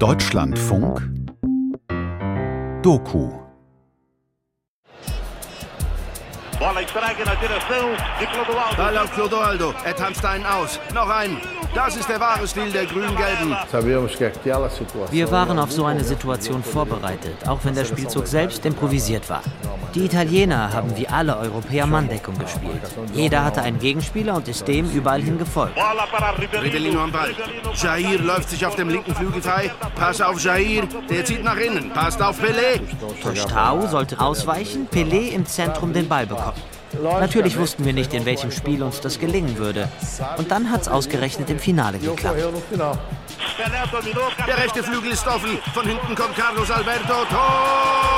Deutschlandfunk Doku Bola entregue na direção de Clodoaldo. Ball auf Clodoaldo. Er tanzt einen aus. Noch einen. Das ist der wahre Stil der Grün-Gelben. Wir waren auf so eine Situation vorbereitet, auch wenn der Spielzug selbst improvisiert war. Die Italiener haben wie alle Europäer Manndeckung gespielt. Jeder hatte einen Gegenspieler und ist dem überall hin gefolgt. Ribellino am Ball. Jair läuft sich auf dem linken Flügel frei. Pass auf Jair. Der zieht nach innen. Passt auf Pelé. Stau sollte ausweichen, Pelé im Zentrum den Ball bekommen. Natürlich wussten wir nicht, in welchem Spiel uns das gelingen würde. Und dann hat's ausgerechnet im Finale geklappt. Der rechte Flügel ist offen. Von hinten kommt Carlos Alberto. Tor!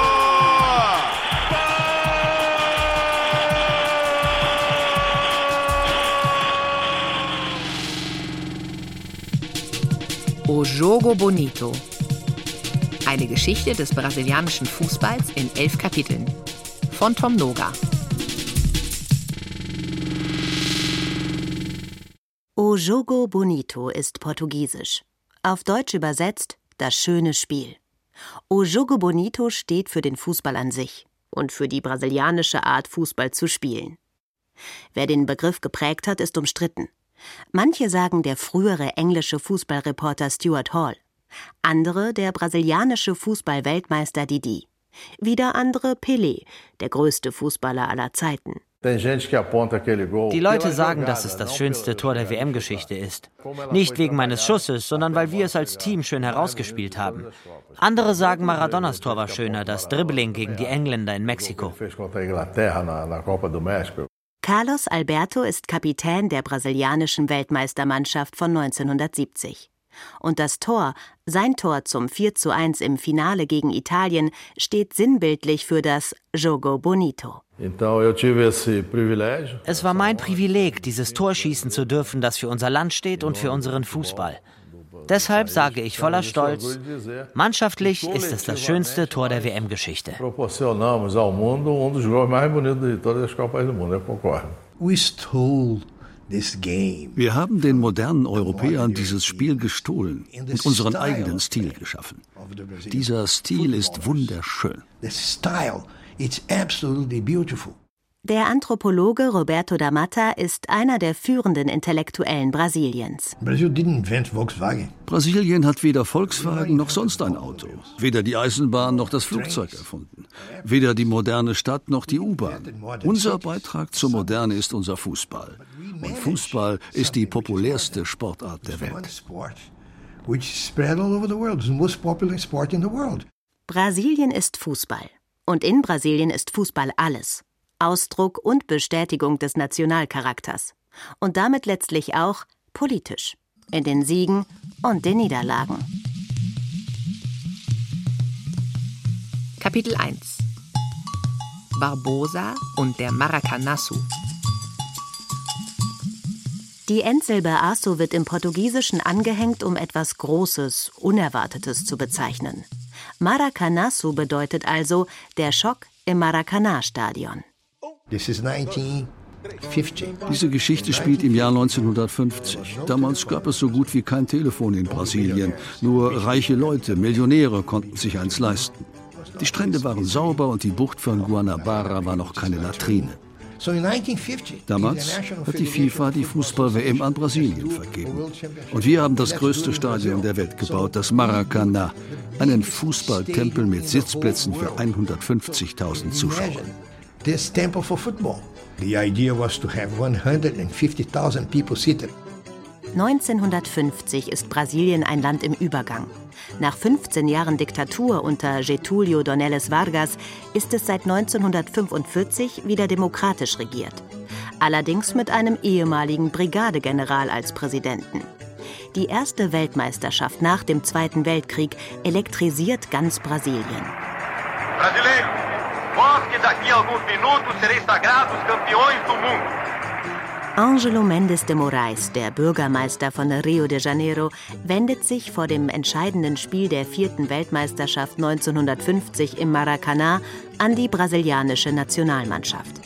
O Jogo Bonito. Eine Geschichte des brasilianischen Fußballs in elf Kapiteln. Von Tom Noga. O Jogo Bonito ist portugiesisch. Auf Deutsch übersetzt das schöne Spiel. O Jogo Bonito steht für den Fußball an sich und für die brasilianische Art, Fußball zu spielen. Wer den Begriff geprägt hat, ist umstritten. Manche sagen der frühere englische Fußballreporter Stuart Hall, andere der brasilianische Fußballweltmeister Didi, wieder andere Pelé, der größte Fußballer aller Zeiten. Die Leute sagen, dass es das schönste Tor der WM-Geschichte ist. Nicht wegen meines Schusses, sondern weil wir es als Team schön herausgespielt haben. Andere sagen, Maradonas Tor war schöner, das Dribbling gegen die Engländer in Mexiko. Carlos Alberto ist Kapitän der brasilianischen Weltmeistermannschaft von 1970. Und das Tor, sein Tor zum 4:1 im Finale gegen Italien, steht sinnbildlich für das Jogo Bonito. Es war mein Privileg, dieses Tor schießen zu dürfen, das für unser Land steht und für unseren Fußball. Deshalb sage ich voller Stolz, mannschaftlich ist es das schönste Tor der WM-Geschichte. We stole. Wir haben den modernen Europäern dieses Spiel gestohlen und unseren eigenen Stil geschaffen. Dieser Stil ist wunderschön. The style, it's absolutely beautiful. Der Anthropologe Roberto da Mata ist einer der führenden Intellektuellen Brasiliens. Brazil didn't invent Volkswagen. Brasilien hat weder Volkswagen noch sonst ein Auto, weder die Eisenbahn noch das Flugzeug erfunden, weder die moderne Stadt noch die U-Bahn. Unser Beitrag zur Moderne ist unser Fußball. Und Fußball ist die populärste Sportart der Welt. Brasilien ist Fußball. Und in Brasilien ist Fußball alles. Ausdruck und Bestätigung des Nationalcharakters. Und damit letztlich auch politisch. In den Siegen und den Niederlagen. Kapitel 1 Barbosa und der Maracanazo. Die Endsilbe Aço wird im Portugiesischen angehängt, um etwas Großes, Unerwartetes zu bezeichnen. Maracanazo bedeutet also der Schock im Maracanã-Stadion. This is 1950. Diese Geschichte spielt im Jahr 1950. Damals gab es so gut wie kein Telefon in Brasilien. Nur reiche Leute, Millionäre konnten sich eins leisten. Die Strände waren sauber und die Bucht von Guanabara war noch keine Latrine. So in 1950, Damals hat die FIFA die Fußball-WM an Brasilien vergeben. Und wir haben das größte Stadion der Welt gebaut, das Maracanã. Einen Fußballtempel mit Sitzplätzen für 150.000 Zuschauer. This temple for football. The idea was to have 150,000 people seated. 1950 ist Brasilien ein Land im Übergang. Nach 15 Jahren Diktatur unter Getúlio Dornelles Vargas ist es seit 1945 wieder demokratisch regiert. Allerdings mit einem ehemaligen Brigadegeneral als Präsidenten. Die erste Weltmeisterschaft nach dem Zweiten Weltkrieg elektrisiert ganz Brasilien. Brasileiro, vós que daqui a alguns minutos sereis sagrados campeões do mundo. Angelo Mendes de Moraes, der Bürgermeister von Rio de Janeiro, wendet sich vor dem entscheidenden Spiel der vierten Weltmeisterschaft 1950 im Maracanã an die brasilianische Nationalmannschaft.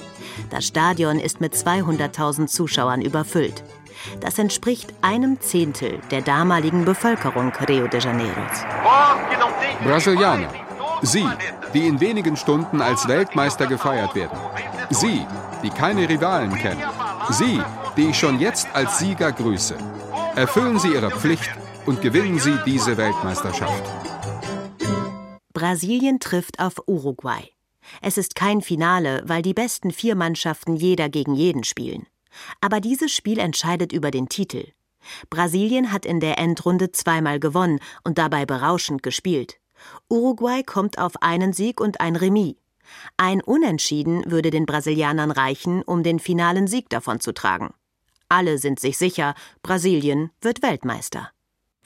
Das Stadion ist mit 200.000 Zuschauern überfüllt. Das entspricht einem Zehntel der damaligen Bevölkerung Rio de Janeiros. Brasilianer, Sie, die in wenigen Stunden als Weltmeister gefeiert werden. Sie, die keine Rivalen kennen. Sie, die ich schon jetzt als Sieger grüße. Erfüllen Sie Ihre Pflicht und gewinnen Sie diese Weltmeisterschaft. Brasilien trifft auf Uruguay. Es ist kein Finale, weil die besten vier Mannschaften jeder gegen jeden spielen. Aber dieses Spiel entscheidet über den Titel. Brasilien hat in der Endrunde zweimal gewonnen und dabei berauschend gespielt. Uruguay kommt auf einen Sieg und ein Remis. Ein Unentschieden würde den Brasilianern reichen, um den finalen Sieg davonzutragen. Alle sind sich sicher, Brasilien wird Weltmeister.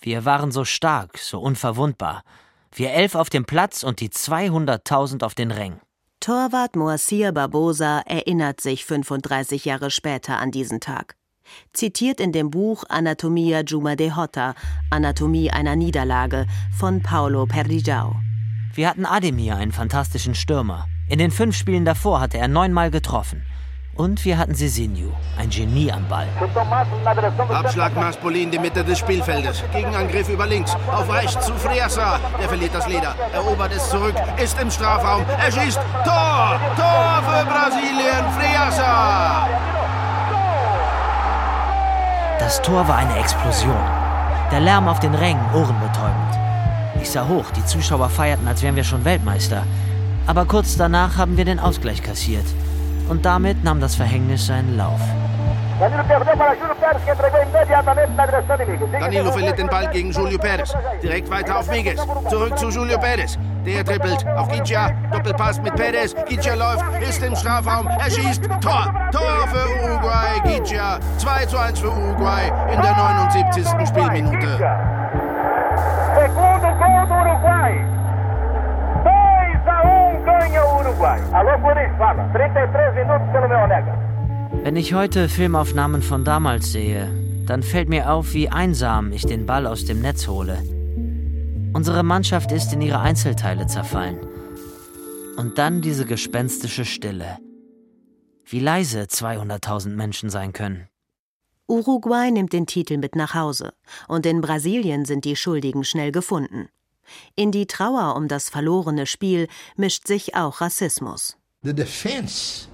Wir waren so stark, so unverwundbar. Wir elf auf dem Platz und die 200.000 auf den Rängen. Torwart Moacir Barbosa erinnert sich 35 Jahre später an diesen Tag. Zitiert in dem Buch Anatomia Juma de Hota, Anatomie einer Niederlage von Paulo Perdigao. Wir hatten Ademir, einen fantastischen Stürmer. In den fünf Spielen davor hatte er neunmal getroffen. Und wir hatten Sisinho, ein Genie am Ball. Abschlag Maspoli in die Mitte des Spielfeldes. Gegenangriff über links. Auf rechts zu Freasa. Der verliert das Leder. Erobert es zurück. Ist im Strafraum. Er schießt. Tor! Tor für Brasilien. Freasa! Das Tor war eine Explosion. Der Lärm auf den Rängen ohrenbetäubend. Ich sah hoch. Die Zuschauer feierten, als wären wir schon Weltmeister. Aber kurz danach haben wir den Ausgleich kassiert. Und damit nahm das Verhängnis seinen Lauf. Danilo verliert den Ball gegen Julio Perez. Direkt weiter auf Vegas. Zurück zu Julio Perez. Der trippelt auf Gigia. Doppelpass mit Perez. Gigia läuft, ist im Strafraum. Er schießt. Tor. Tor für Uruguay. Gigia. 2 zu 1 für Uruguay in der 79. Spielminute. Uruguay. Alô, fala. 33 minutos pelo meu Onega. Wenn ich heute Filmaufnahmen von damals sehe, dann fällt mir auf, wie einsam ich den Ball aus dem Netz hole. Unsere Mannschaft ist in ihre Einzelteile zerfallen. Und dann diese gespenstische Stille. Wie leise 200.000 Menschen sein können. Uruguay nimmt den Titel mit nach Hause und in Brasilien sind die Schuldigen schnell gefunden. In die Trauer um das verlorene Spiel mischt sich auch Rassismus. The defense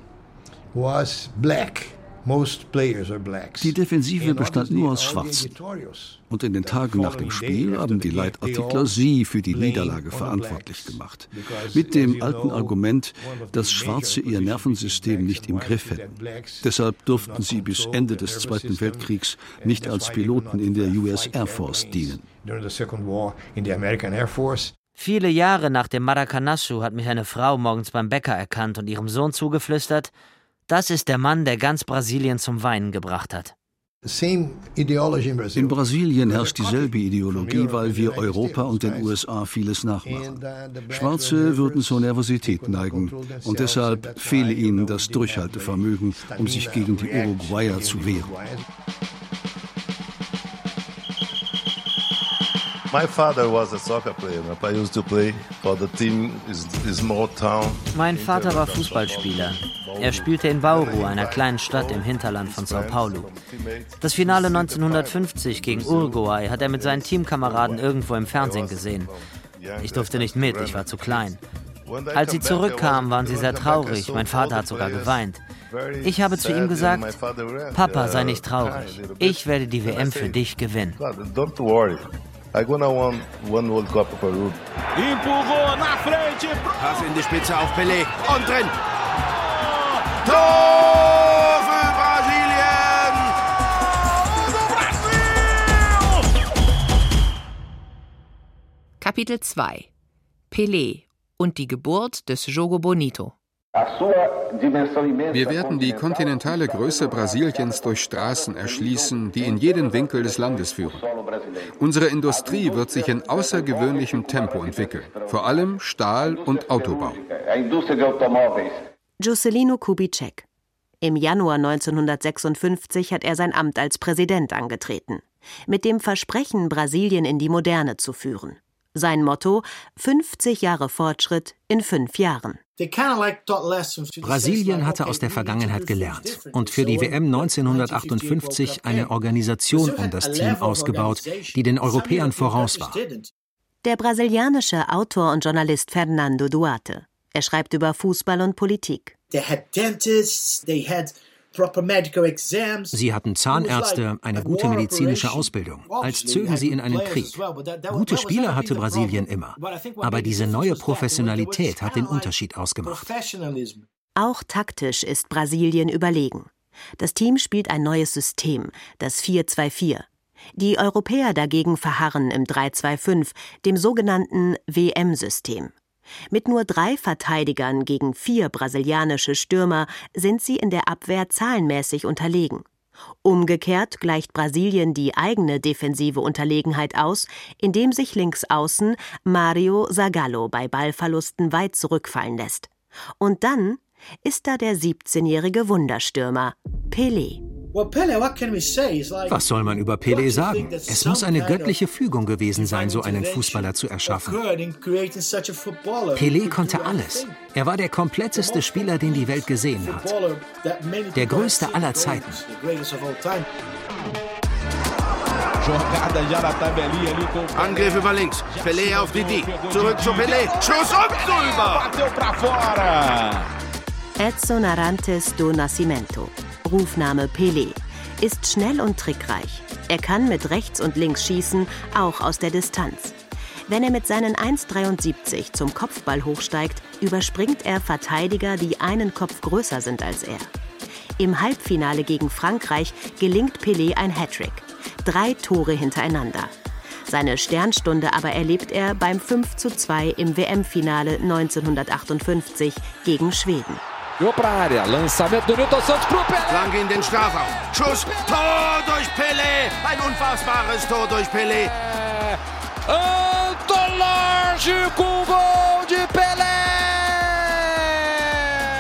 was black. Die Defensive bestand nur aus Schwarzen. Und in den Tagen nach dem Spiel haben die Leitartikler sie für die Niederlage verantwortlich gemacht. Mit dem alten Argument, dass Schwarze ihr Nervensystem nicht im Griff hätten. Deshalb durften sie bis Ende des Zweiten Weltkriegs nicht als Piloten in der US Air Force dienen. Viele Jahre nach dem Maracanazo hat mich eine Frau morgens beim Bäcker erkannt und ihrem Sohn zugeflüstert, das ist der Mann, der ganz Brasilien zum Weinen gebracht hat. In Brasilien herrscht dieselbe Ideologie, weil wir Europa und den USA vieles nachmachen. Schwarze würden zur Nervosität neigen und deshalb fehle ihnen das Durchhaltevermögen, um sich gegen die Uruguayer zu wehren. My father was a soccer player. My father used to play for the team small town. Mein Vater war Fußballspieler. Er spielte in Bauru, einer kleinen Stadt im Hinterland von Sao Paulo. Das Finale 1950 gegen Uruguay hat er mit seinen Teamkameraden irgendwo im Fernsehen gesehen. Ich durfte nicht mit, ich war zu klein. Als sie zurückkamen, waren sie sehr traurig. Mein Vater hat sogar geweint. Ich habe zu ihm gesagt, Papa, sei nicht traurig. Ich werde die WM für dich gewinnen. I gonna won one World Cup Peru. Empurrou na frente. Pass in die Spitze auf Pelé. Und drin. Tor für Brasilien. Kapitel 2 Pelé und die Geburt des Jogo Bonito. Wir werden die kontinentale Größe Brasiliens durch Straßen erschließen, die in jeden Winkel des Landes führen. Unsere Industrie wird sich in außergewöhnlichem Tempo entwickeln, vor allem Stahl- und Autobau. Juscelino Kubitschek. Im Januar 1956 hat er sein Amt als Präsident angetreten, mit dem Versprechen, Brasilien in die Moderne zu führen. Sein Motto 50 Jahre Fortschritt in fünf Jahren. Brasilien hatte aus der Vergangenheit gelernt und für die WM 1958 eine Organisation um das Team ausgebaut, die den Europäern voraus war. Der brasilianische Autor und Journalist Fernando Duarte. Er schreibt über Fußball und Politik. They had dentists, they had Sie hatten Zahnärzte, eine gute medizinische Ausbildung, als zögen sie in einen Krieg. Gute Spieler hatte Brasilien immer, aber diese neue Professionalität hat den Unterschied ausgemacht. Auch taktisch ist Brasilien überlegen. Das Team spielt ein neues System, das 4-2-4. Die Europäer dagegen verharren im 3-2-5, dem sogenannten WM-System. Mit nur drei Verteidigern gegen vier brasilianische Stürmer sind sie in der Abwehr zahlenmäßig unterlegen. Umgekehrt gleicht Brasilien die eigene defensive Unterlegenheit aus, indem sich links außen Mario Zagallo bei Ballverlusten weit zurückfallen lässt. Und dann ist da der 17-jährige Wunderstürmer Pelé. Was soll man über Pelé sagen? Es muss eine göttliche Fügung gewesen sein, so einen Fußballer zu erschaffen. Pelé konnte alles. Er war der kompletteste Spieler, den die Welt gesehen hat. Der größte aller Zeiten. Angriff über links. Pelé auf Didi. Zurück zu Pelé. Schuss und drüber. Edson Arantes do Nascimento. Rufname Pelé, ist schnell und trickreich. Er kann mit rechts und links schießen, auch aus der Distanz. Wenn er mit seinen 1,73 zum Kopfball hochsteigt, überspringt er Verteidiger, die einen Kopf größer sind als er. Im Halbfinale gegen Frankreich gelingt Pelé ein Hattrick. Drei Tore hintereinander. Seine Sternstunde aber erlebt er beim 5:2 im WM-Finale 1958 gegen Schweden. Jogou para a área. Lançamento do Nilton Santos pro Pelé. Flanke in den Strafraum. Schuss. Tor durch Pelé. Ein unfassbares Tor durch Pelé. Antológico Gol de Pelé.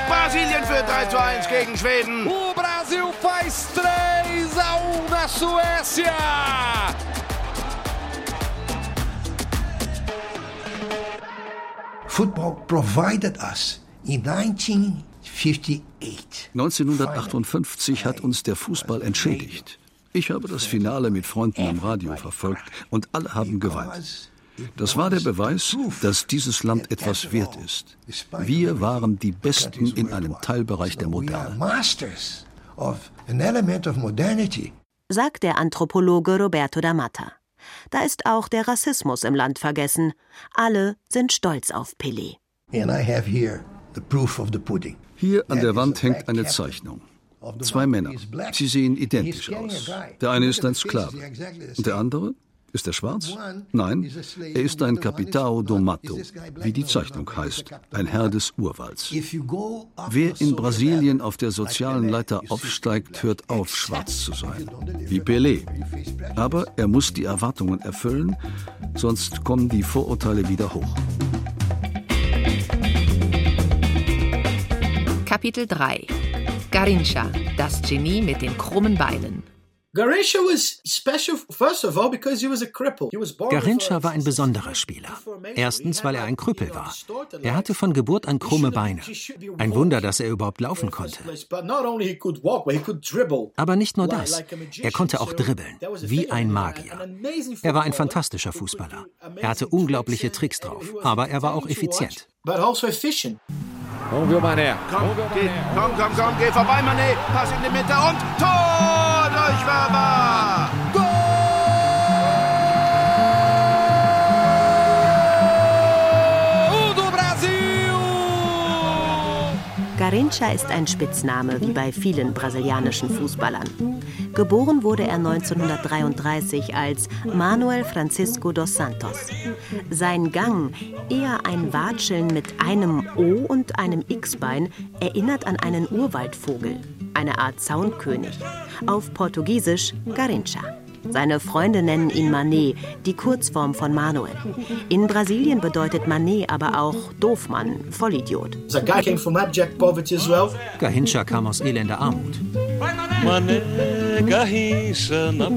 Brasilien führt 3 zu 1 gegen Schweden. O Brasil faz 3 a 1 na Suécia. Football provided us in 19 1958 hat uns der Fußball entschädigt. Ich habe das Finale mit Freunden im Radio verfolgt und alle haben geweint. Das war der Beweis, dass dieses Land etwas wert ist. Wir waren die Besten in einem Teilbereich der Moderne. Sagt der Anthropologe Roberto D'Amata. Da ist auch der Rassismus im Land vergessen. Alle sind stolz auf Pelé. And I have here the proof of the pudding. Hier an der Wand hängt eine Zeichnung. Zwei Männer. Sie sehen identisch aus. Der eine ist ein Sklave. Und der andere? Ist er schwarz? Nein, er ist ein Capitao do Mato, wie die Zeichnung heißt, ein Herr des Urwalds. Wer in Brasilien auf der sozialen Leiter aufsteigt, hört auf, schwarz zu sein, wie Pelé. Aber er muss die Erwartungen erfüllen, sonst kommen die Vorurteile wieder hoch. Kapitel 3 Garincha, das Genie mit den krummen Beinen. Garincha war ein besonderer Spieler. Erstens, weil er ein Krüppel war. Er hatte von Geburt an krumme Beine. Ein Wunder, dass er überhaupt laufen konnte. Aber nicht nur das. Er konnte auch dribbeln, wie ein Magier. Er war ein fantastischer Fußballer. Er hatte unglaubliche Tricks drauf, aber er war auch effizient. Vamos ver o Mané. Komm, Vamos ver o Mané. komm, komm, komm, geh vorbei, Mané. Pass in die Mitte und Tor durch Werber. Garincha ist ein Spitzname, wie bei vielen brasilianischen Fußballern. Geboren wurde er 1933 als Manuel Francisco dos Santos. Sein Gang, eher ein Watscheln mit einem O und einem X-Bein, erinnert an einen Urwaldvogel, eine Art Zaunkönig. Auf Portugiesisch Garincha. Seine Freunde nennen ihn Manet, die Kurzform von Manuel. In Brasilien bedeutet Manet aber auch Doofmann, Vollidiot. Gahincha kam aus elender Armut. Mané Garrincha na.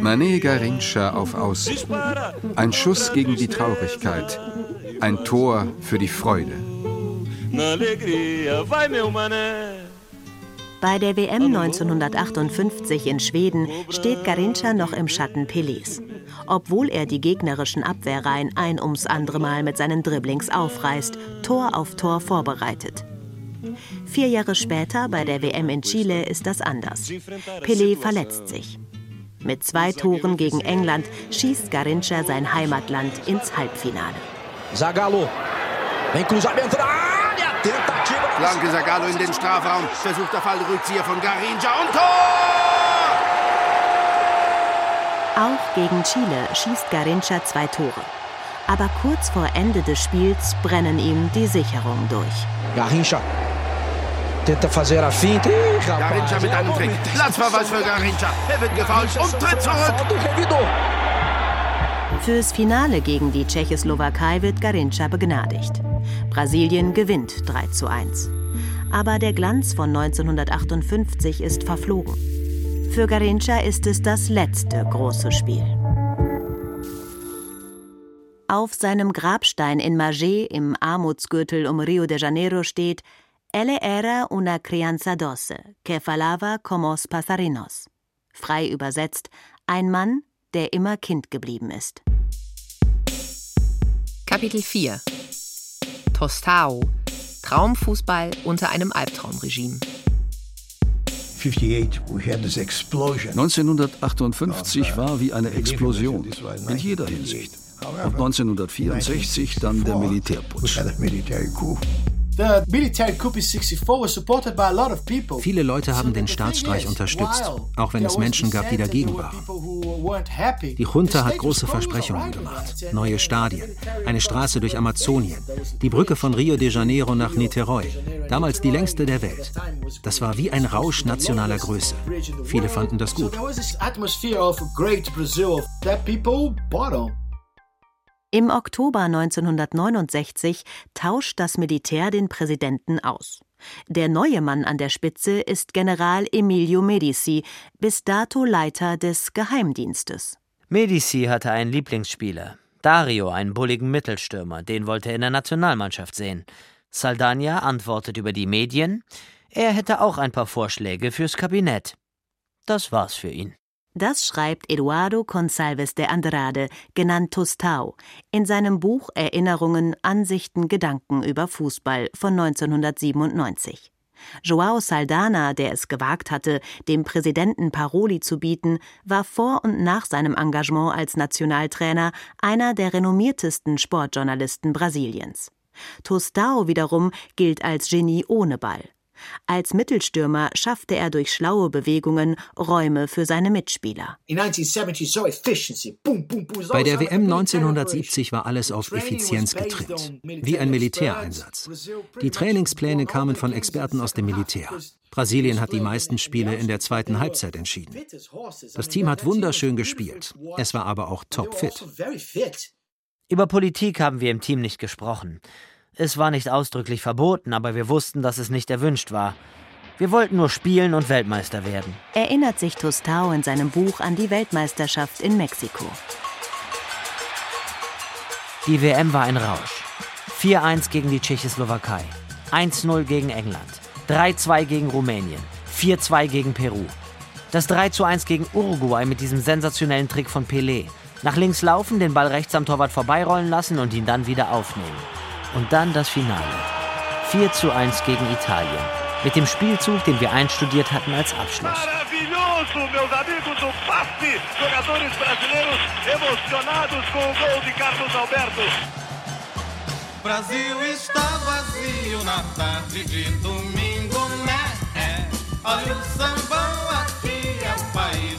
Mané auf Außen. Ein Schuss gegen die Traurigkeit. Ein Tor für die Freude. Bei der WM 1958 in Schweden steht Garincha noch im Schatten Pelés. Obwohl er die gegnerischen Abwehrreihen ein ums andere Mal mit seinen Dribblings aufreißt, Tor auf Tor vorbereitet. Vier Jahre später, bei der WM in Chile, ist das anders. Pelé verletzt sich. Mit zwei Toren gegen England schießt Garincha sein Heimatland ins Halbfinale. Zagallo. Vem cruzamento. Tentativa. Flanke Zagallo in den Strafraum. Versucht der Fallrückzieher von Garincha und Tor! Auch gegen Chile schießt Garincha zwei Tore. Aber kurz vor Ende des Spiels brennen ihm die Sicherungen durch. Garincha Tenta fazer a finta. Garincha mit einem Trick. Platzverweis für Garincha. Er wird gefault und tritt zurück. Fürs Finale gegen die Tschechoslowakei wird Garincha begnadigt. Brasilien gewinnt 3 zu 1. Aber der Glanz von 1958 ist verflogen. Für Garincha ist es das letzte große Spiel. Auf seinem Grabstein in Magé im Armutsgürtel um Rio de Janeiro steht Elle era una crianza doce, que falava como os pasarinos. Frei übersetzt, ein Mann, der immer Kind geblieben ist. Kapitel 4 Tostao Traumfußball unter einem Albtraumregime. 1958 war wie eine Explosion in jeder Hinsicht. Und 1964 dann der Militärputsch. Viele Leute haben den Staatsstreich unterstützt, auch wenn es Menschen gab, die dagegen waren. Die Junta hat große Versprechungen gemacht. Neue Stadien, eine Straße durch Amazonien, die Brücke von Rio de Janeiro nach Niterói, damals die längste der Welt. Das war wie ein Rausch nationaler Größe. Viele fanden das gut. Im Oktober 1969 tauscht das Militär den Präsidenten aus. Der neue Mann an der Spitze ist General Emilio Medici, bis dato Leiter des Geheimdienstes. Medici hatte einen Lieblingsspieler. Dario, einen bulligen Mittelstürmer, den wollte er in der Nationalmannschaft sehen. Saldania antwortet über die Medien, er hätte auch ein paar Vorschläge fürs Kabinett. Das war's für ihn. Das schreibt Eduardo Consalves de Andrade, genannt Tostao, in seinem Buch Erinnerungen, Ansichten, Gedanken über Fußball von 1997. Joao Saldana, der es gewagt hatte, dem Präsidenten Paroli zu bieten, war vor und nach seinem Engagement als Nationaltrainer einer der renommiertesten Sportjournalisten Brasiliens. Tostao wiederum gilt als Genie ohne Ball. Als Mittelstürmer schaffte er durch schlaue Bewegungen Räume für seine Mitspieler. Bei der WM 1970 war alles auf Effizienz getrimmt, wie ein Militäreinsatz. Die Trainingspläne kamen von Experten aus dem Militär. Brasilien hat die meisten Spiele in der zweiten Halbzeit entschieden. Das Team hat wunderschön gespielt. Es war aber auch topfit. Über Politik haben wir im Team nicht gesprochen. Es war nicht ausdrücklich verboten, aber wir wussten, dass es nicht erwünscht war. Wir wollten nur spielen und Weltmeister werden. Erinnert sich Tostao in seinem Buch an die Weltmeisterschaft in Mexiko. Die WM war ein Rausch. 4-1 gegen die Tschechoslowakei, 1-0 gegen England, 3-2 gegen Rumänien, 4-2 gegen Peru. Das 3-1 gegen Uruguay mit diesem sensationellen Trick von Pelé. Nach links laufen, den Ball rechts am Torwart vorbeirollen lassen und ihn dann wieder aufnehmen. Und dann das Finale. 4 zu 1 gegen Italien. Mit dem Spielzug, den wir einstudiert hatten als Abschluss. Maravilhoso, meus amigos, o passe. Jogadores brasileiros emocionados com o gol de Carlos Alberto. Brasil está vazio na tarde de domingo, né? Olha o sambão aqui, é o país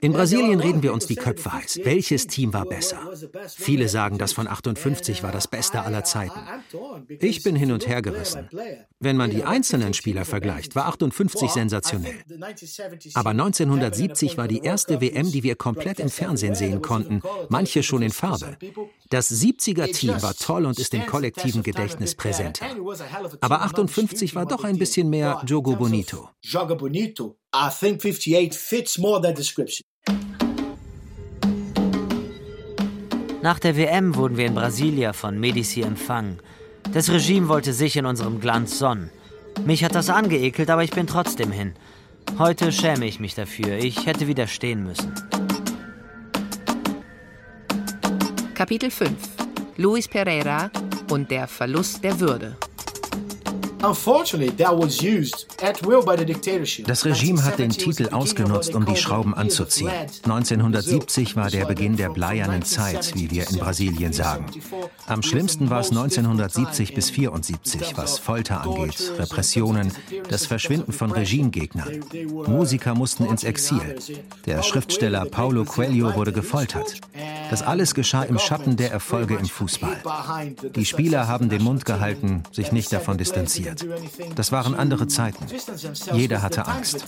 In Brasilien reden wir uns die Köpfe heiß. Welches Team war besser? Viele sagen, das von 58 war das Beste aller Zeiten. Ich bin hin und her gerissen. Wenn man die einzelnen Spieler vergleicht, war 58 sensationell. Aber 1970 war die erste WM, die wir komplett im Fernsehen sehen konnten, manche schon in Farbe. Das 70er-Team war toll und ist im kollektiven Gedächtnis präsenter. Aber 58 war doch ein bisschen mehr Jogo Bonito. Jogo Bonito. I think 58 fits more that description. Nach der WM wurden wir in Brasilia von Medici empfangen. Das Regime wollte sich in unserem Glanz sonnen. Mich hat das angeekelt, aber ich bin trotzdem hin. Heute schäme ich mich dafür. Ich hätte widerstehen müssen. Kapitel 5 Luis Pereira und der Verlust der Würde. Das Regime hat den Titel ausgenutzt, um die Schrauben anzuziehen. 1970 war der Beginn der bleiernen Zeit, wie wir in Brasilien sagen. Am schlimmsten war es 1970 bis 1974, was Folter angeht, Repressionen, das Verschwinden von Regimegegnern. Musiker mussten ins Exil. Der Schriftsteller Paulo Coelho wurde gefoltert. Das alles geschah im Schatten der Erfolge im Fußball. Die Spieler haben den Mund gehalten, sich nicht davon distanziert passiert. Das waren andere Zeiten. Jeder hatte Angst.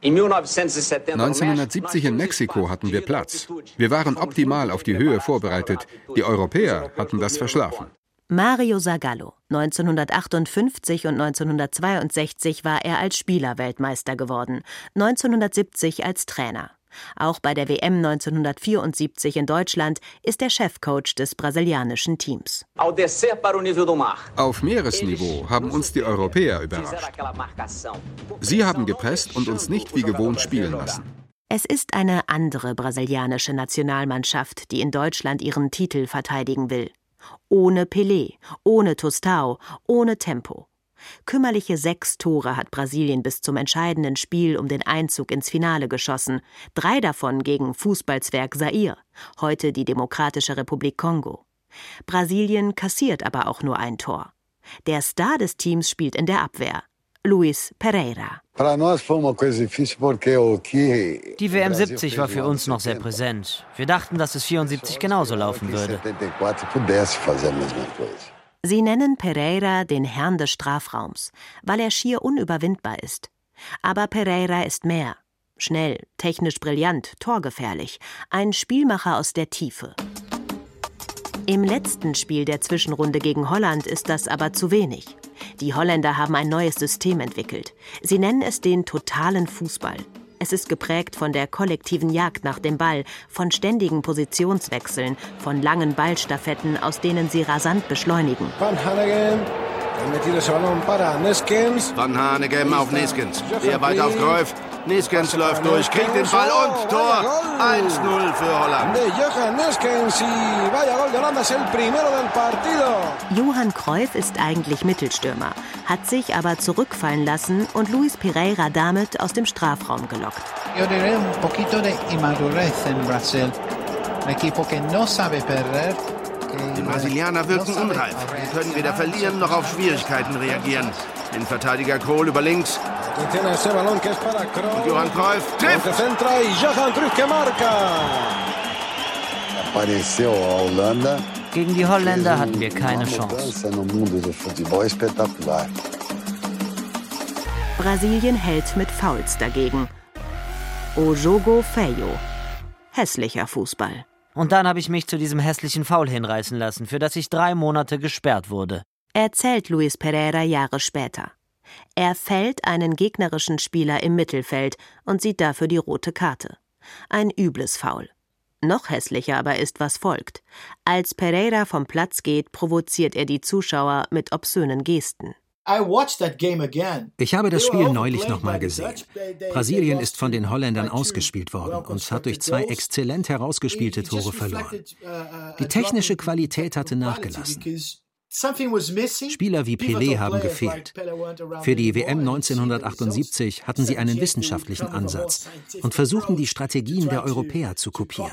1970 in Mexiko hatten wir Platz. Wir waren optimal auf die Höhe vorbereitet. Die Europäer hatten das verschlafen. Mario Zagallo. 1958 und 1962 war er als Spieler Weltmeister geworden, 1970 als Trainer. Auch bei der WM 1974 in Deutschland ist er Chefcoach des brasilianischen Teams. Auf Meeresniveau haben uns die Europäer überrascht. Sie haben gepresst und uns nicht wie gewohnt spielen lassen. Es ist eine andere brasilianische Nationalmannschaft, die in Deutschland ihren Titel verteidigen will. Ohne Pelé, ohne Tostao, ohne Tempo. Kümmerliche sechs Tore hat Brasilien bis zum entscheidenden Spiel um den Einzug ins Finale geschossen, drei davon gegen Fußballzwerg Zaire, heute die Demokratische Republik Kongo. Brasilien kassiert aber auch nur ein Tor. Der Star des Teams spielt in der Abwehr. Luis Pereira. Die WM 70 war für uns noch sehr präsent. Wir dachten, dass es 74 genauso laufen würde. Sie nennen Pereira den Herrn des Strafraums, weil er schier unüberwindbar ist. Aber Pereira ist mehr. Schnell, technisch brillant, torgefährlich, ein Spielmacher aus der Tiefe. Im letzten Spiel der Zwischenrunde gegen Holland ist das aber zu wenig. Die Holländer haben ein neues System entwickelt. Sie nennen es den totalen Fußball. Es ist geprägt von der kollektiven Jagd nach dem Ball, von ständigen Positionswechseln, von langen Ballstaffetten, aus denen sie rasant beschleunigen. Van Hanegem, Van Hanegem auf Neskens. Der weiter auf Cruyff. Neskens läuft durch, kriegt den Ball und Tor. 1-0 für Holland. Johann Cruyff ist eigentlich Mittelstürmer, hat sich aber zurückfallen lassen und Luis Pereira damit aus dem Strafraum gelockt. Die Brasilianer wirken unreif. Sie können weder verlieren noch auf Schwierigkeiten reagieren. Den Verteidiger Kohl über links. Und Johann Cruyff trifft. Gegen die Holländer hatten wir keine Chance. Brasilien hält mit Fouls dagegen. O Jogo Feio. Hässlicher Fußball. Und dann habe ich mich zu diesem hässlichen Foul hinreißen lassen, für das ich drei Monate gesperrt wurde. Erzählt Luis Pereira Jahre später. Er fällt einen gegnerischen Spieler im Mittelfeld und sieht dafür die rote Karte. Ein übles Foul. Noch hässlicher aber ist, was folgt. Als Pereira vom Platz geht, provoziert er die Zuschauer mit obszönen Gesten. Ich habe das Spiel neulich nochmal gesehen. Brasilien ist von den Holländern ausgespielt worden und hat durch zwei exzellent herausgespielte Tore verloren. Uh, uh, die technische Qualität hatte nachgelassen. Spieler wie Pelé haben gefehlt. Für die WM 1978 hatten sie einen wissenschaftlichen Ansatz und versuchten die Strategien der Europäer zu kopieren.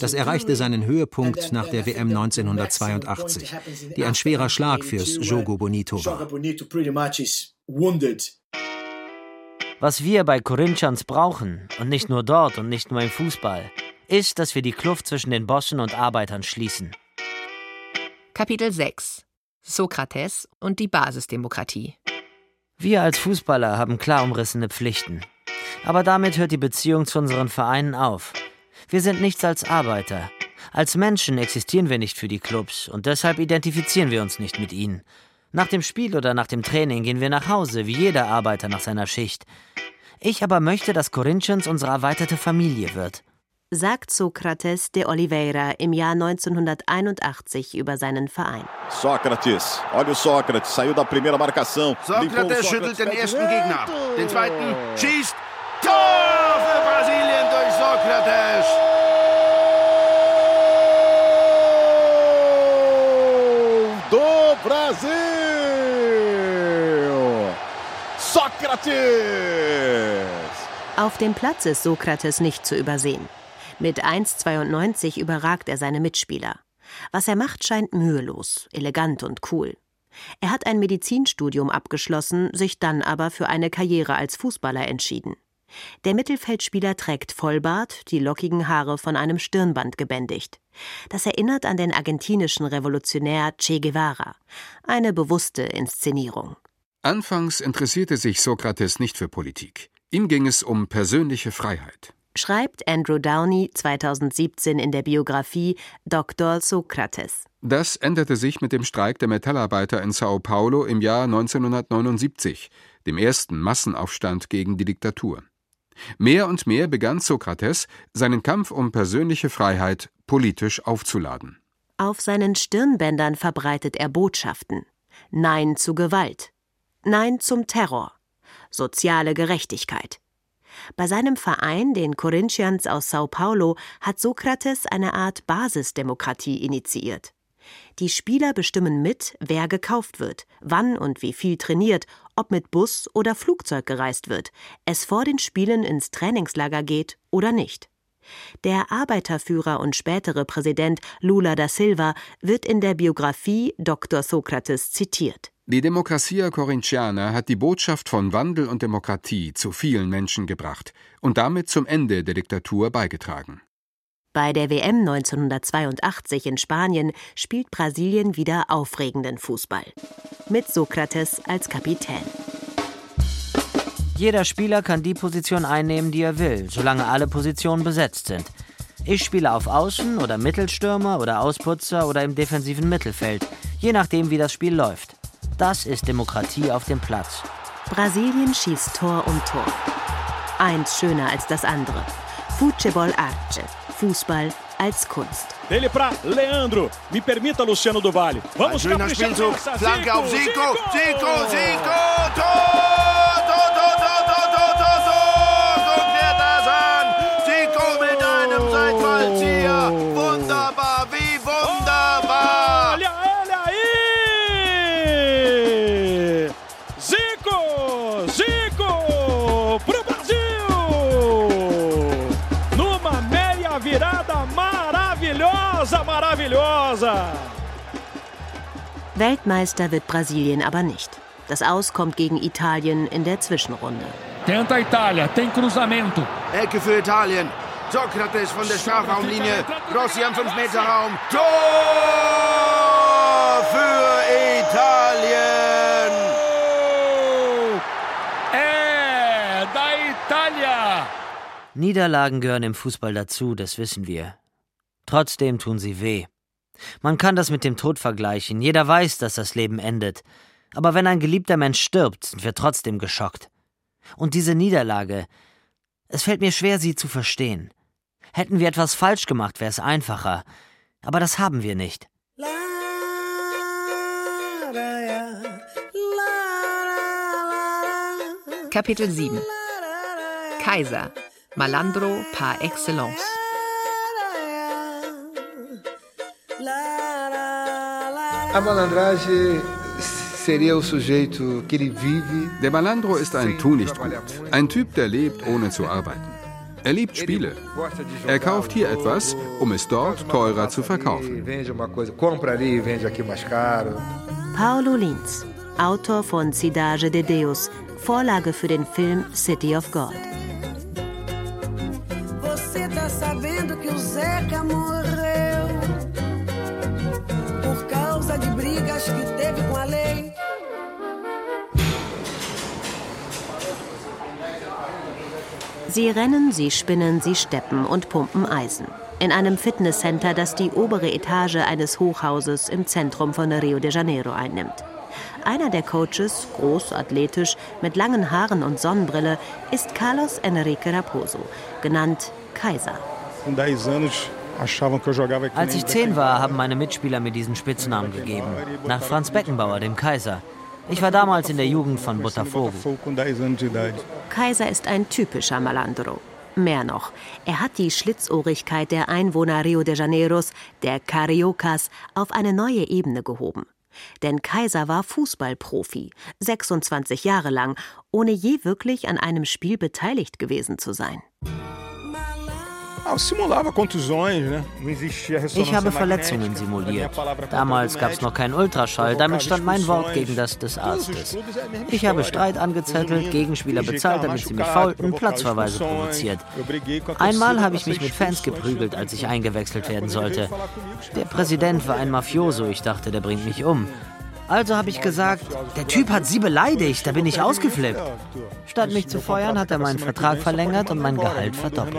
Das erreichte seinen Höhepunkt nach der WM 1982, die ein schwerer Schlag fürs Jogo Bonito war. Was wir bei Corinthians brauchen, und nicht nur dort und nicht nur im Fußball, ist, dass wir die Kluft zwischen den Bossen und Arbeitern schließen. Kapitel 6 Sokrates und die Basisdemokratie. Wir als Fußballer haben klar umrissene Pflichten. Aber damit hört die Beziehung zu unseren Vereinen auf. Wir sind nichts als Arbeiter. Als Menschen existieren wir nicht für die Clubs und deshalb identifizieren wir uns nicht mit ihnen. Nach dem Spiel oder nach dem Training gehen wir nach Hause, wie jeder Arbeiter nach seiner Schicht. Ich aber möchte, dass Corinthians unsere erweiterte Familie wird sagt Sokrates de Oliveira im Jahr 1981 über seinen Verein. Sokrates, olha o Sócrates, saiu da primeira marcação. Sokrates schüttelt den ersten Gegner ab, den zweiten schießt. Tor für Brasilien durch Sokrates. Do Brasil! Sokrates! Auf dem Platz ist Sokrates nicht zu übersehen. Mit 1,92 überragt er seine Mitspieler. Was er macht, scheint mühelos, elegant und cool. Er hat ein Medizinstudium abgeschlossen, sich dann aber für eine Karriere als Fußballer entschieden. Der Mittelfeldspieler trägt Vollbart, die lockigen Haare von einem Stirnband gebändigt. Das erinnert an den argentinischen Revolutionär Che Guevara. Eine bewusste Inszenierung. Anfangs interessierte sich Sokrates nicht für Politik. Ihm ging es um persönliche Freiheit schreibt Andrew Downey 2017 in der Biografie Dr. Sokrates. Das änderte sich mit dem Streik der Metallarbeiter in Sao Paulo im Jahr 1979, dem ersten Massenaufstand gegen die Diktatur. Mehr und mehr begann Sokrates, seinen Kampf um persönliche Freiheit politisch aufzuladen. Auf seinen Stirnbändern verbreitet er Botschaften. Nein zu Gewalt. Nein zum Terror. Soziale Gerechtigkeit. Bei seinem Verein, den Corinthians aus Sao Paulo, hat Sokrates eine Art Basisdemokratie initiiert. Die Spieler bestimmen mit, wer gekauft wird, wann und wie viel trainiert, ob mit Bus oder Flugzeug gereist wird, es vor den Spielen ins Trainingslager geht oder nicht. Der Arbeiterführer und spätere Präsident Lula da Silva wird in der Biografie Dr. Sokrates zitiert. Die Democracia Corintiana hat die Botschaft von Wandel und Demokratie zu vielen Menschen gebracht und damit zum Ende der Diktatur beigetragen. Bei der WM 1982 in Spanien spielt Brasilien wieder aufregenden Fußball. Mit Sokrates als Kapitän. Jeder Spieler kann die Position einnehmen, die er will, solange alle Positionen besetzt sind. Ich spiele auf Außen oder Mittelstürmer oder Ausputzer oder im defensiven Mittelfeld, je nachdem, wie das Spiel läuft. Das ist Demokratie auf dem Platz. Brasilien schießt Tor um Tor. Eins schöner als das andere. Futebol Arte. Fußball als Kunst. Ele para Leandro. Me permita, Luciano do. Vamos Schöner Spielzug. Flanke auf Zico. Zico, Zico. Tor, Weltmeister wird Brasilien aber nicht. Das Aus kommt gegen Italien in der Zwischenrunde. Tenta a Itália, tem cruzamento. Ecke für Italien. Sokrates von der Strafraumlinie. Rossi am 5-Meter-Raum. Tor für Italien. É da Itália. Niederlagen gehören im Fußball dazu, das wissen wir. Trotzdem tun sie weh. Man kann das mit dem Tod vergleichen. Jeder weiß, dass das Leben endet. Aber wenn ein geliebter Mensch stirbt, sind wir trotzdem geschockt. Und diese Niederlage, es fällt mir schwer, sie zu verstehen. Hätten wir etwas falsch gemacht, wäre es einfacher. Aber das haben wir nicht. Kapitel 7 Kaiser Malandro par excellence Der Malandro ist ein Tu nicht gut, ein Typ, der lebt, ohne zu arbeiten. Er liebt Spiele. Er kauft hier etwas, um es dort teurer zu verkaufen. Paulo Lins, Autor von Cidade de Deus, Vorlage für den Film City of God. Você tá sabendo que o Zeca Sie rennen, sie spinnen, sie steppen und pumpen Eisen. In einem Fitnesscenter, das die obere Etage eines Hochhauses im Zentrum von Rio de Janeiro einnimmt. Einer der Coaches, groß, athletisch, mit langen Haaren und Sonnenbrille, ist Carlos Enrique Raposo, genannt Kaiser. Als ich zehn war, haben meine Mitspieler mir diesen Spitznamen gegeben. Nach Franz Beckenbauer, dem Kaiser. Ich war damals in der Jugend von Botafogo. Kaiser ist ein typischer Malandro. Mehr noch, er hat die Schlitzohrigkeit der Einwohner Rio de Janeiros, der Cariocas, auf eine neue Ebene gehoben. Denn Kaiser war Fußballprofi, 26 Jahre lang, ohne je wirklich an einem Spiel beteiligt gewesen zu sein. Ich habe Verletzungen simuliert. Damals gab es noch keinen Ultraschall, damit stand mein Wort gegen das des Arztes. Ich habe Streit angezettelt, Gegenspieler bezahlt, damit sie mich faulten, Platzverweise provoziert. Einmal habe ich mich mit Fans geprügelt, als ich eingewechselt werden sollte. Der Präsident war ein Mafioso, ich dachte, der bringt mich um. Also habe ich gesagt, der Typ hat sie beleidigt, da bin ich ausgeflippt. Statt mich zu feuern, hat er meinen Vertrag verlängert und mein Gehalt verdoppelt.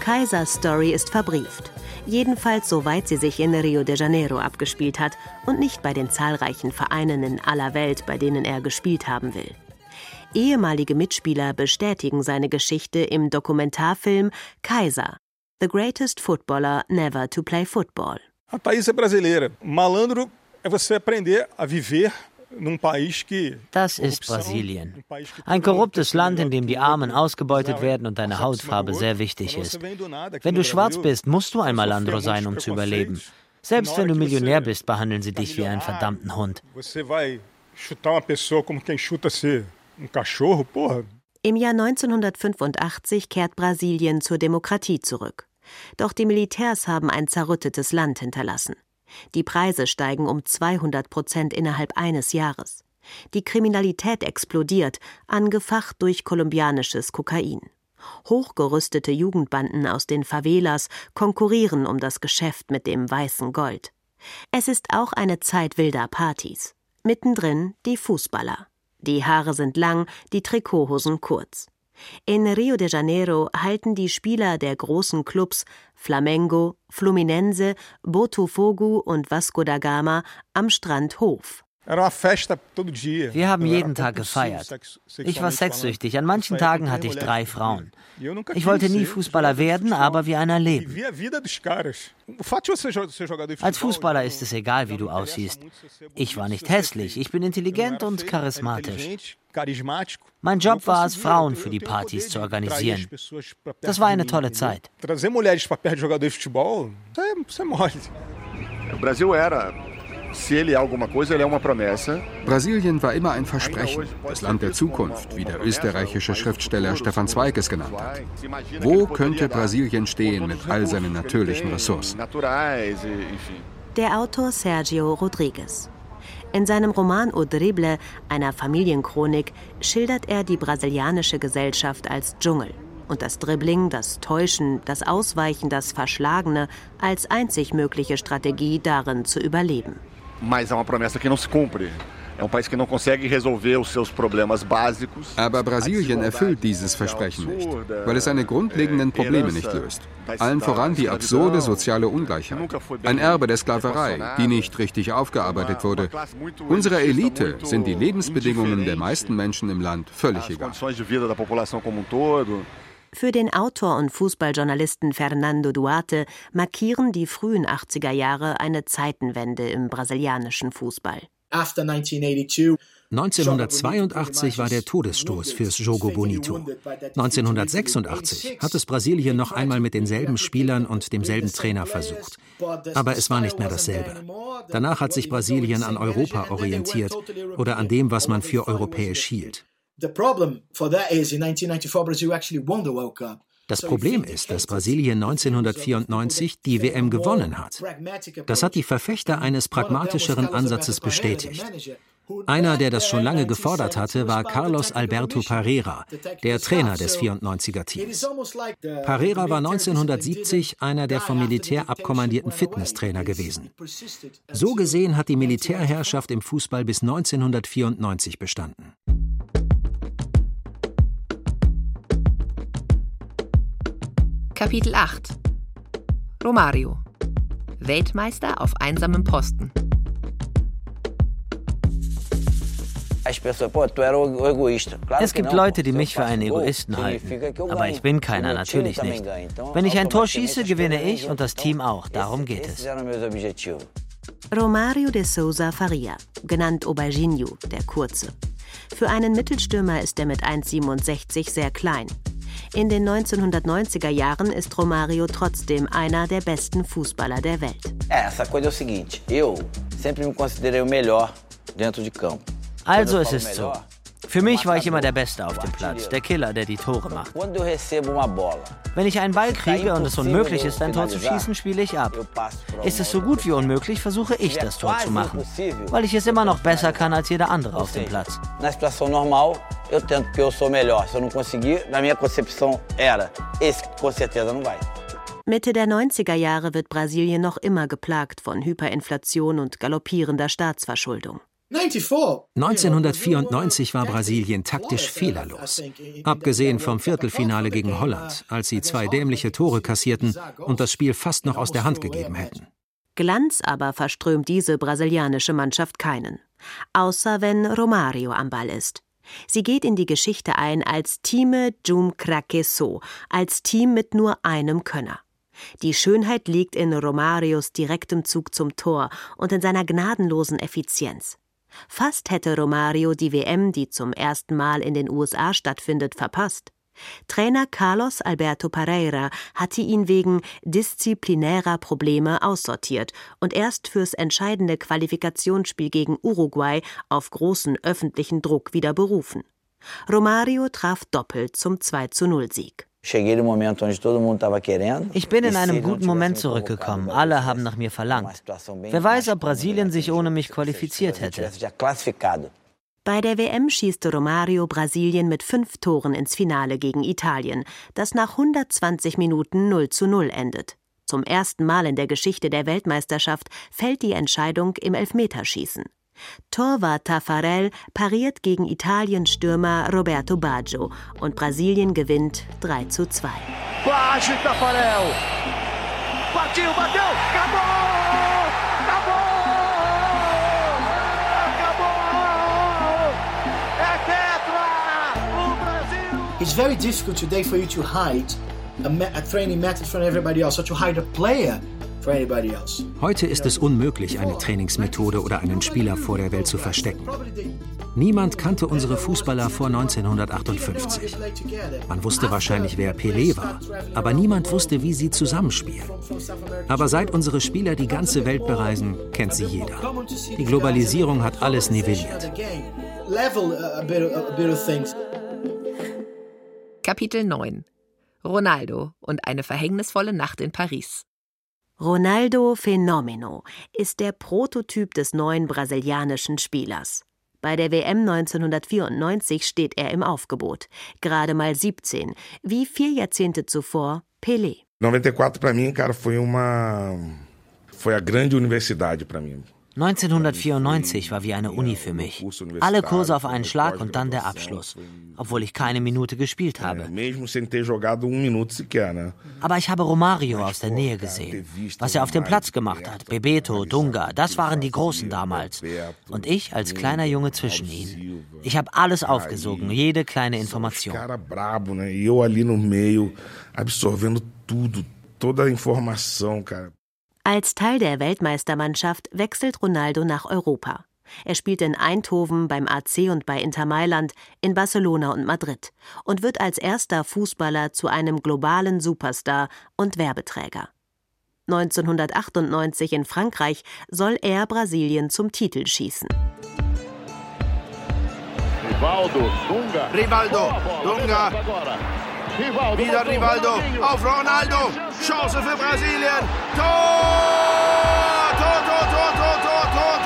Kaisers Story ist verbrieft. Jedenfalls soweit sie sich in Rio de Janeiro abgespielt hat und nicht bei den zahlreichen Vereinen in aller Welt, bei denen er gespielt haben will. Ehemalige Mitspieler bestätigen seine Geschichte im Dokumentarfilm Kaiser, The Greatest Footballer Never to Play Football. A país é brasileira. Malandro é você aprender a viver Das ist Brasilien. Ein korruptes Land, in dem die Armen ausgebeutet werden und deine Hautfarbe sehr wichtig ist. Wenn du schwarz bist, musst du ein Malandro sein, um zu überleben. Selbst wenn du Millionär bist, behandeln sie dich wie einen verdammten Hund. Im Jahr 1985 kehrt Brasilien zur Demokratie zurück. Doch die Militärs haben ein zerrüttetes Land hinterlassen. Die Preise steigen um 200 Prozent innerhalb eines Jahres. Die Kriminalität explodiert, angefacht durch kolumbianisches Kokain. Hochgerüstete Jugendbanden aus den Favelas konkurrieren um das Geschäft mit dem weißen Gold. Es ist auch eine Zeit wilder Partys. Mittendrin die Fußballer. Die Haare sind lang, die Trikothosen kurz. In Rio de Janeiro halten die Spieler der großen Clubs Flamengo, Fluminense, Botafogo und Vasco da Gama am Strand Hof. Wir haben jeden Tag gefeiert. Ich war sexsüchtig. An manchen Tagen hatte ich drei Frauen. Ich wollte nie Fußballer werden, aber wie einer leben. Als Fußballer ist es egal, wie du aussiehst. Ich war nicht hässlich, ich bin intelligent und charismatisch. Mein Job war es, Frauen für die Partys zu organisieren. Das war eine tolle Zeit. Brasil era Brasilien war immer ein Versprechen, das Land der Zukunft, wie der österreichische Schriftsteller Stefan Zweig es genannt hat. Wo könnte Brasilien stehen mit all seinen natürlichen Ressourcen? Der Autor Sergio Rodriguez. In seinem Roman O Drible, einer Familienchronik, schildert er die brasilianische Gesellschaft als Dschungel und das Dribbling, das Täuschen, das Ausweichen, das Verschlagene als einzig mögliche Strategie darin zu überleben mas é uma promessa que não se cumpre. É um país que não consegue resolver os seus problemas básicos. Aber Brasilien erfüllt dieses Versprechen nicht, weil es seine grundlegenden Probleme nicht löst. Allen voran die absurde soziale Ungleichheit. Ein Erbe der Sklaverei, die nicht richtig aufgearbeitet wurde. Unserer Elite sind die Lebensbedingungen der meisten Menschen im Land völlig egal. Für den Autor und Fußballjournalisten Fernando Duarte markieren die frühen 80er Jahre eine Zeitenwende im brasilianischen Fußball. 1982 war der Todesstoß fürs Jogo Bonito. 1986 hat es Brasilien noch einmal mit denselben Spielern und demselben Trainer versucht. Aber es war nicht mehr dasselbe. Danach hat sich Brasilien an Europa orientiert oder an dem, was man für europäisch hielt. Das Problem ist, dass Brasilien 1994 die WM gewonnen hat. Das hat die Verfechter eines pragmatischeren Ansatzes bestätigt. Einer, der das schon lange gefordert hatte, war Carlos Alberto Parera, der Trainer des 94er-Teams. Parera war 1970 einer der vom Militär abkommandierten Fitnesstrainer gewesen. So gesehen hat die Militärherrschaft im Fußball bis 1994 bestanden. Kapitel 8 Romario Weltmeister auf einsamem Posten Es gibt Leute, die mich für einen Egoisten halten. Aber ich bin keiner, natürlich nicht. Wenn ich ein Tor schieße, gewinne ich und das Team auch. Darum geht es. Romario de Souza Faria, genannt Auberginho, der Kurze. Für einen Mittelstürmer ist er mit 1,67 sehr klein. In den 1990er Jahren ist Romario trotzdem einer der besten Fußballer der Welt. Essa coisa é o seguinte, eu sempre me considerei o melhor dentro de campo. Also es ist so. Für mich war ich immer der Beste auf dem Platz, der Killer, der die Tore macht. Wenn ich einen Ball kriege und es unmöglich ist, ein Tor zu schießen, spiele ich ab. Ist es so gut wie unmöglich, versuche ich das Tor zu machen, weil ich es immer noch besser kann als jeder andere auf dem Platz. Na situação normal, eu tento porque eu sou melhor. Se eu não conseguir, na minha concepção era, esse com certeza não vai. Mitte der 90er Jahre wird Brasilien noch immer geplagt von Hyperinflation und galoppierender Staatsverschuldung. 1994 war Brasilien taktisch fehlerlos. Abgesehen vom Viertelfinale gegen Holland, als sie zwei dämliche Tore kassierten und das Spiel fast noch aus der Hand gegeben hätten. Glanz aber verströmt diese brasilianische Mannschaft keinen. Außer wenn Romario am Ball ist. Sie geht in die Geschichte ein als Time Jum So, als Team mit nur einem Könner. Die Schönheit liegt in Romarios direktem Zug zum Tor und in seiner gnadenlosen Effizienz. Fast hätte Romario die WM, die zum ersten Mal in den USA stattfindet, verpasst. Trainer Carlos Alberto Pereira hatte ihn wegen disziplinärer Probleme aussortiert und erst fürs entscheidende Qualifikationsspiel gegen Uruguay auf großen öffentlichen Druck wieder berufen. Romario traf doppelt zum 2:0 Sieg. Ich bin in einem guten Moment zurückgekommen. Alle haben nach mir verlangt. Wer weiß, ob Brasilien sich ohne mich qualifiziert hätte. Bei der WM schießt Romario Brasilien mit fünf Toren ins Finale gegen Italien, das nach 120 Minuten 0 zu 0 endet. Zum ersten Mal in der Geschichte der Weltmeisterschaft fällt die Entscheidung im Elfmeterschießen. Torwart Taffarel pariert gegen Italiens Stürmer Roberto Baggio und Brasilien gewinnt 3 zu 2. Bate Taffarel! Partiu, bateu! Acabou! Acabou! Acabou! É tetra! O Brasil! It's very difficult today for you to hide a, a training method from everybody else, or to hide a player Heute ist es unmöglich, eine Trainingsmethode oder einen Spieler vor der Welt zu verstecken. Niemand kannte unsere Fußballer vor 1958. Man wusste wahrscheinlich, wer Pelé war, aber niemand wusste, wie sie zusammenspielen. Aber seit unsere Spieler die ganze Welt bereisen, kennt sie jeder. Die Globalisierung hat alles nivelliert. Kapitel 9 Ronaldo und eine verhängnisvolle Nacht in Paris. Ronaldo Fenomeno ist der Prototyp des neuen brasilianischen Spielers. Bei der WM 1994 steht er im Aufgebot, gerade mal 17, wie vier Jahrzehnte zuvor Pelé. 94 para mim, cara, foi uma foi a grande universidade para mim. 1994 war wie eine Uni für mich. Alle Kurse auf einen Schlag und dann der Abschluss, obwohl ich keine Minute gespielt habe. Aber ich habe Romario aus der Nähe gesehen. Was er auf dem Platz gemacht hat, Bebeto, Dunga, das waren die Großen damals. Und ich als kleiner Junge zwischen ihnen. Ich habe alles aufgesogen, jede kleine Information. absorvendo tudo, toda a informação, cara. Als Teil der Weltmeistermannschaft wechselt Ronaldo nach Europa. Er spielte in Eindhoven, beim AC und bei Inter Mailand, in Barcelona und Madrid und wird als erster Fußballer zu einem globalen Superstar und Werbeträger. 1998 in Frankreich soll er Brasilien zum Titel schießen. Rivaldo, Dunga. Rivaldo, Dunga. Wieder Rivaldo auf Ronaldo. Chance für Brasilien. Tor! Tor, Tor, Tor, Tor, Tor, Tor,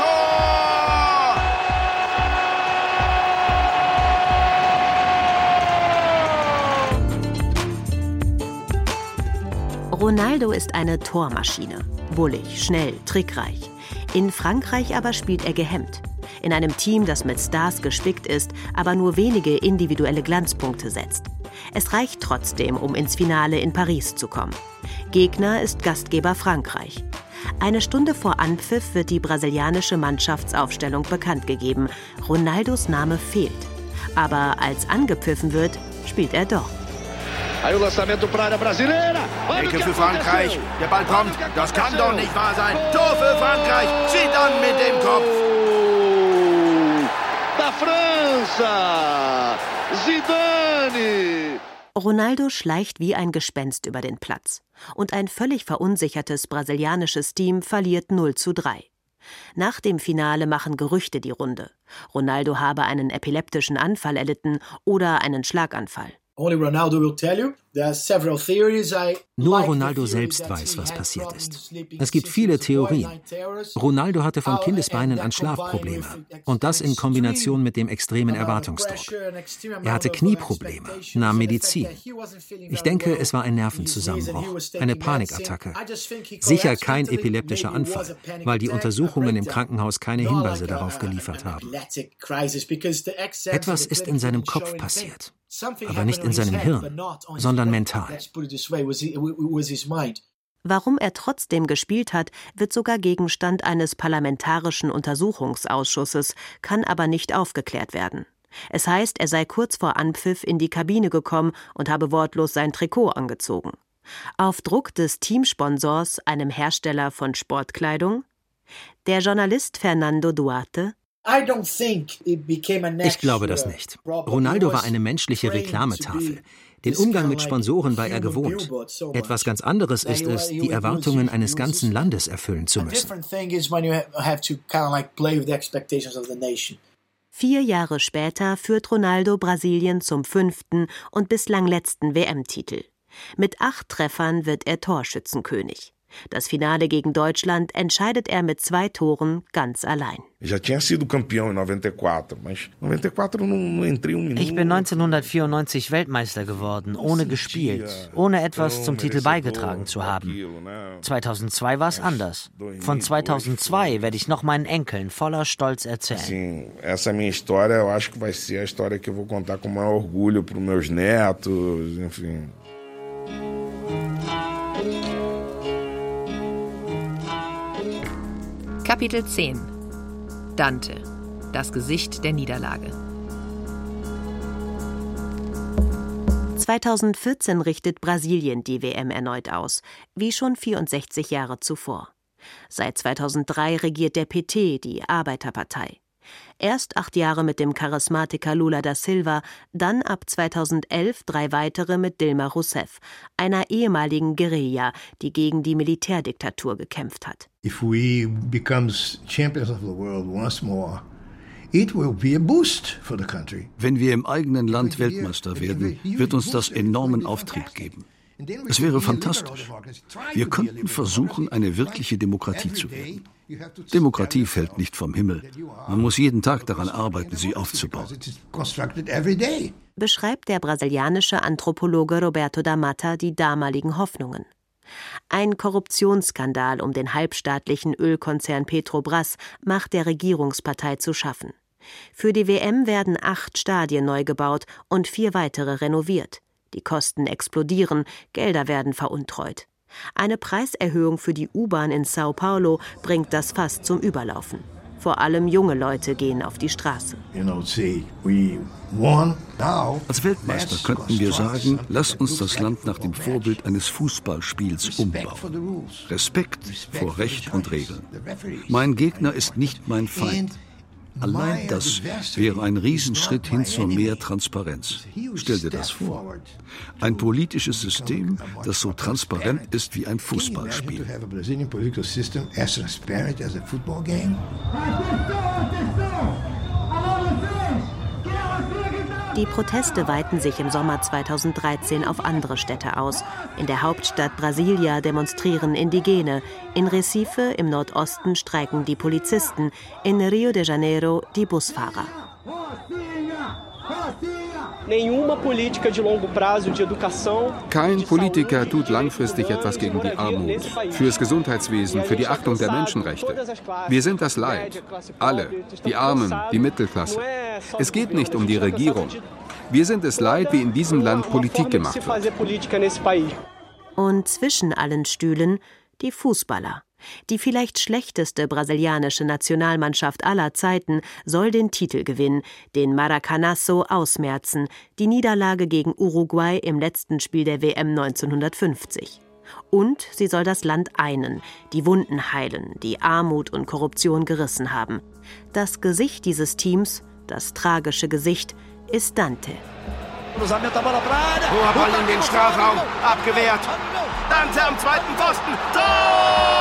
Tor! Ronaldo ist eine Tormaschine. Bullig, schnell, trickreich. In Frankreich aber spielt er gehemmt in einem Team, das mit Stars gespickt ist, aber nur wenige individuelle Glanzpunkte setzt. Es reicht trotzdem, um ins Finale in Paris zu kommen. Gegner ist Gastgeber Frankreich. Eine Stunde vor Anpfiff wird die brasilianische Mannschaftsaufstellung bekannt gegeben. Ronaldos Name fehlt. Aber als angepfiffen wird, spielt er doch. Ecke für Frankreich. Der Ball kommt. Das kann doch nicht wahr sein. Tor für Frankreich. Zieht an mit dem Kopf da França. Zidane. Ronaldo schleicht wie ein Gespenst über den Platz. Und ein völlig verunsichertes brasilianisches Team verliert 0 zu 3. Nach dem Finale machen Gerüchte die Runde. Ronaldo habe einen epileptischen Anfall erlitten oder einen Schlaganfall. Nur Ronaldo selbst weiß, was passiert ist. Es gibt viele Theorien. Ronaldo hatte von Kindesbeinen an Schlafprobleme und das in Kombination mit dem extremen Erwartungsdruck. Er hatte Knieprobleme, nahm Medizin. Ich denke, es war ein Nervenzusammenbruch, eine Panikattacke. Sicher kein epileptischer Anfall, weil die Untersuchungen im Krankenhaus keine Hinweise darauf geliefert haben. Etwas ist in seinem Kopf passiert aber nicht in seinem Hirn, sondern mental. Warum er trotzdem gespielt hat, wird sogar Gegenstand eines parlamentarischen Untersuchungsausschusses, kann aber nicht aufgeklärt werden. Es heißt, er sei kurz vor Anpfiff in die Kabine gekommen und habe wortlos sein Trikot angezogen. Auf Druck des Teamsponsors, einem Hersteller von Sportkleidung? Der Journalist Fernando Duarte ich glaube das nicht. Ronaldo war eine menschliche Reklametafel. Den Umgang mit Sponsoren war er gewohnt. Etwas ganz anderes ist es, die Erwartungen eines ganzen Landes erfüllen zu müssen. Vier Jahre später führt Ronaldo Brasilien zum fünften und bislang letzten WM-Titel. Mit acht Treffern wird er Torschützenkönig. Das Finale gegen Deutschland entscheidet er mit zwei Toren ganz allein. Ich bin 1994 Weltmeister geworden, ohne gespielt, ohne etwas zum Titel beigetragen zu haben. 2002 war es anders. Von 2002 werde ich noch meinen Enkeln voller Stolz erzählen. Essa minha história, eu acho que vai ser a história que eu vou contar com maior orgulho para meus netos, enfim. Kapitel 10 Dante Das Gesicht der Niederlage 2014 richtet Brasilien die WM erneut aus, wie schon 64 Jahre zuvor. Seit 2003 regiert der PT, die Arbeiterpartei. Erst acht Jahre mit dem Charismatiker Lula da Silva, dann ab 2011 drei weitere mit Dilma Rousseff, einer ehemaligen Guerilla, die gegen die Militärdiktatur gekämpft hat. If we become champions of the world once more, wenn wir im eigenen Land Weltmeister werden, wird uns das enormen Auftrieb geben. Es wäre fantastisch. Wir könnten versuchen, eine wirkliche Demokratie zu werden. Demokratie fällt nicht vom Himmel. Man muss jeden Tag daran arbeiten, sie aufzubauen. Beschreibt der brasilianische Anthropologe Roberto da Mata die damaligen Hoffnungen. Ein Korruptionsskandal um den halbstaatlichen Ölkonzern Petrobras macht der Regierungspartei zu schaffen. Für die WM werden acht Stadien neu gebaut und vier weitere renoviert. Die Kosten explodieren, Gelder werden veruntreut. Eine Preiserhöhung für die U-Bahn in Sao Paulo bringt das fast zum Überlaufen. Vor allem junge Leute gehen auf die Straße. Als Weltmeister könnten wir sagen, lass uns das Land nach dem Vorbild eines Fußballspiels umbauen. Respekt vor Recht und Regeln. Mein Gegner ist nicht mein Feind. Allein das wäre ein Riesenschritt hin zu mehr Transparenz. Stell dir das vor. Ein politisches System, das so transparent ist wie ein Fußballspiel. Die Proteste weiten sich im Sommer 2013 auf andere Städte aus. In der Hauptstadt Brasilia demonstrieren Indigene, in Recife im Nordosten streiken die Polizisten, in Rio de Janeiro die Busfahrer. Kein Politiker tut langfristig etwas gegen die Armut, fürs Gesundheitswesen, für die Achtung der Menschenrechte. Wir sind das Leid. Alle. Die Armen, die Mittelklasse. Es geht nicht um die Regierung. Wir sind es leid, wie in diesem Land Politik gemacht wird. Und zwischen allen Stühlen die Fußballer. Die vielleicht schlechteste brasilianische Nationalmannschaft aller Zeiten soll den Titel gewinnen, den Maracanazo ausmerzen, die Niederlage gegen Uruguay im letzten Spiel der WM 1950. Und sie soll das Land einen, die Wunden heilen, die Armut und Korruption gerissen haben. Das Gesicht dieses Teams, das tragische Gesicht, ist Dante. Hoher Ball in den Strafraum, abgewehrt. Dante am zweiten Pfosten. Tor! Tor,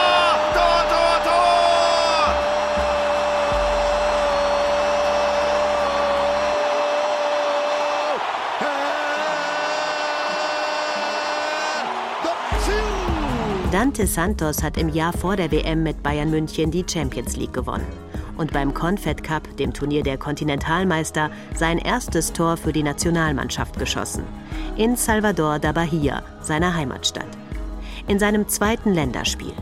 Dante Santos hat im Jahr vor der WM mit Bayern München die Champions League gewonnen und beim Confed Cup, dem Turnier der Kontinentalmeister, sein erstes Tor für die Nationalmannschaft geschossen. In Salvador da Bahia, seiner Heimatstadt. In seinem zweiten Länderspiel.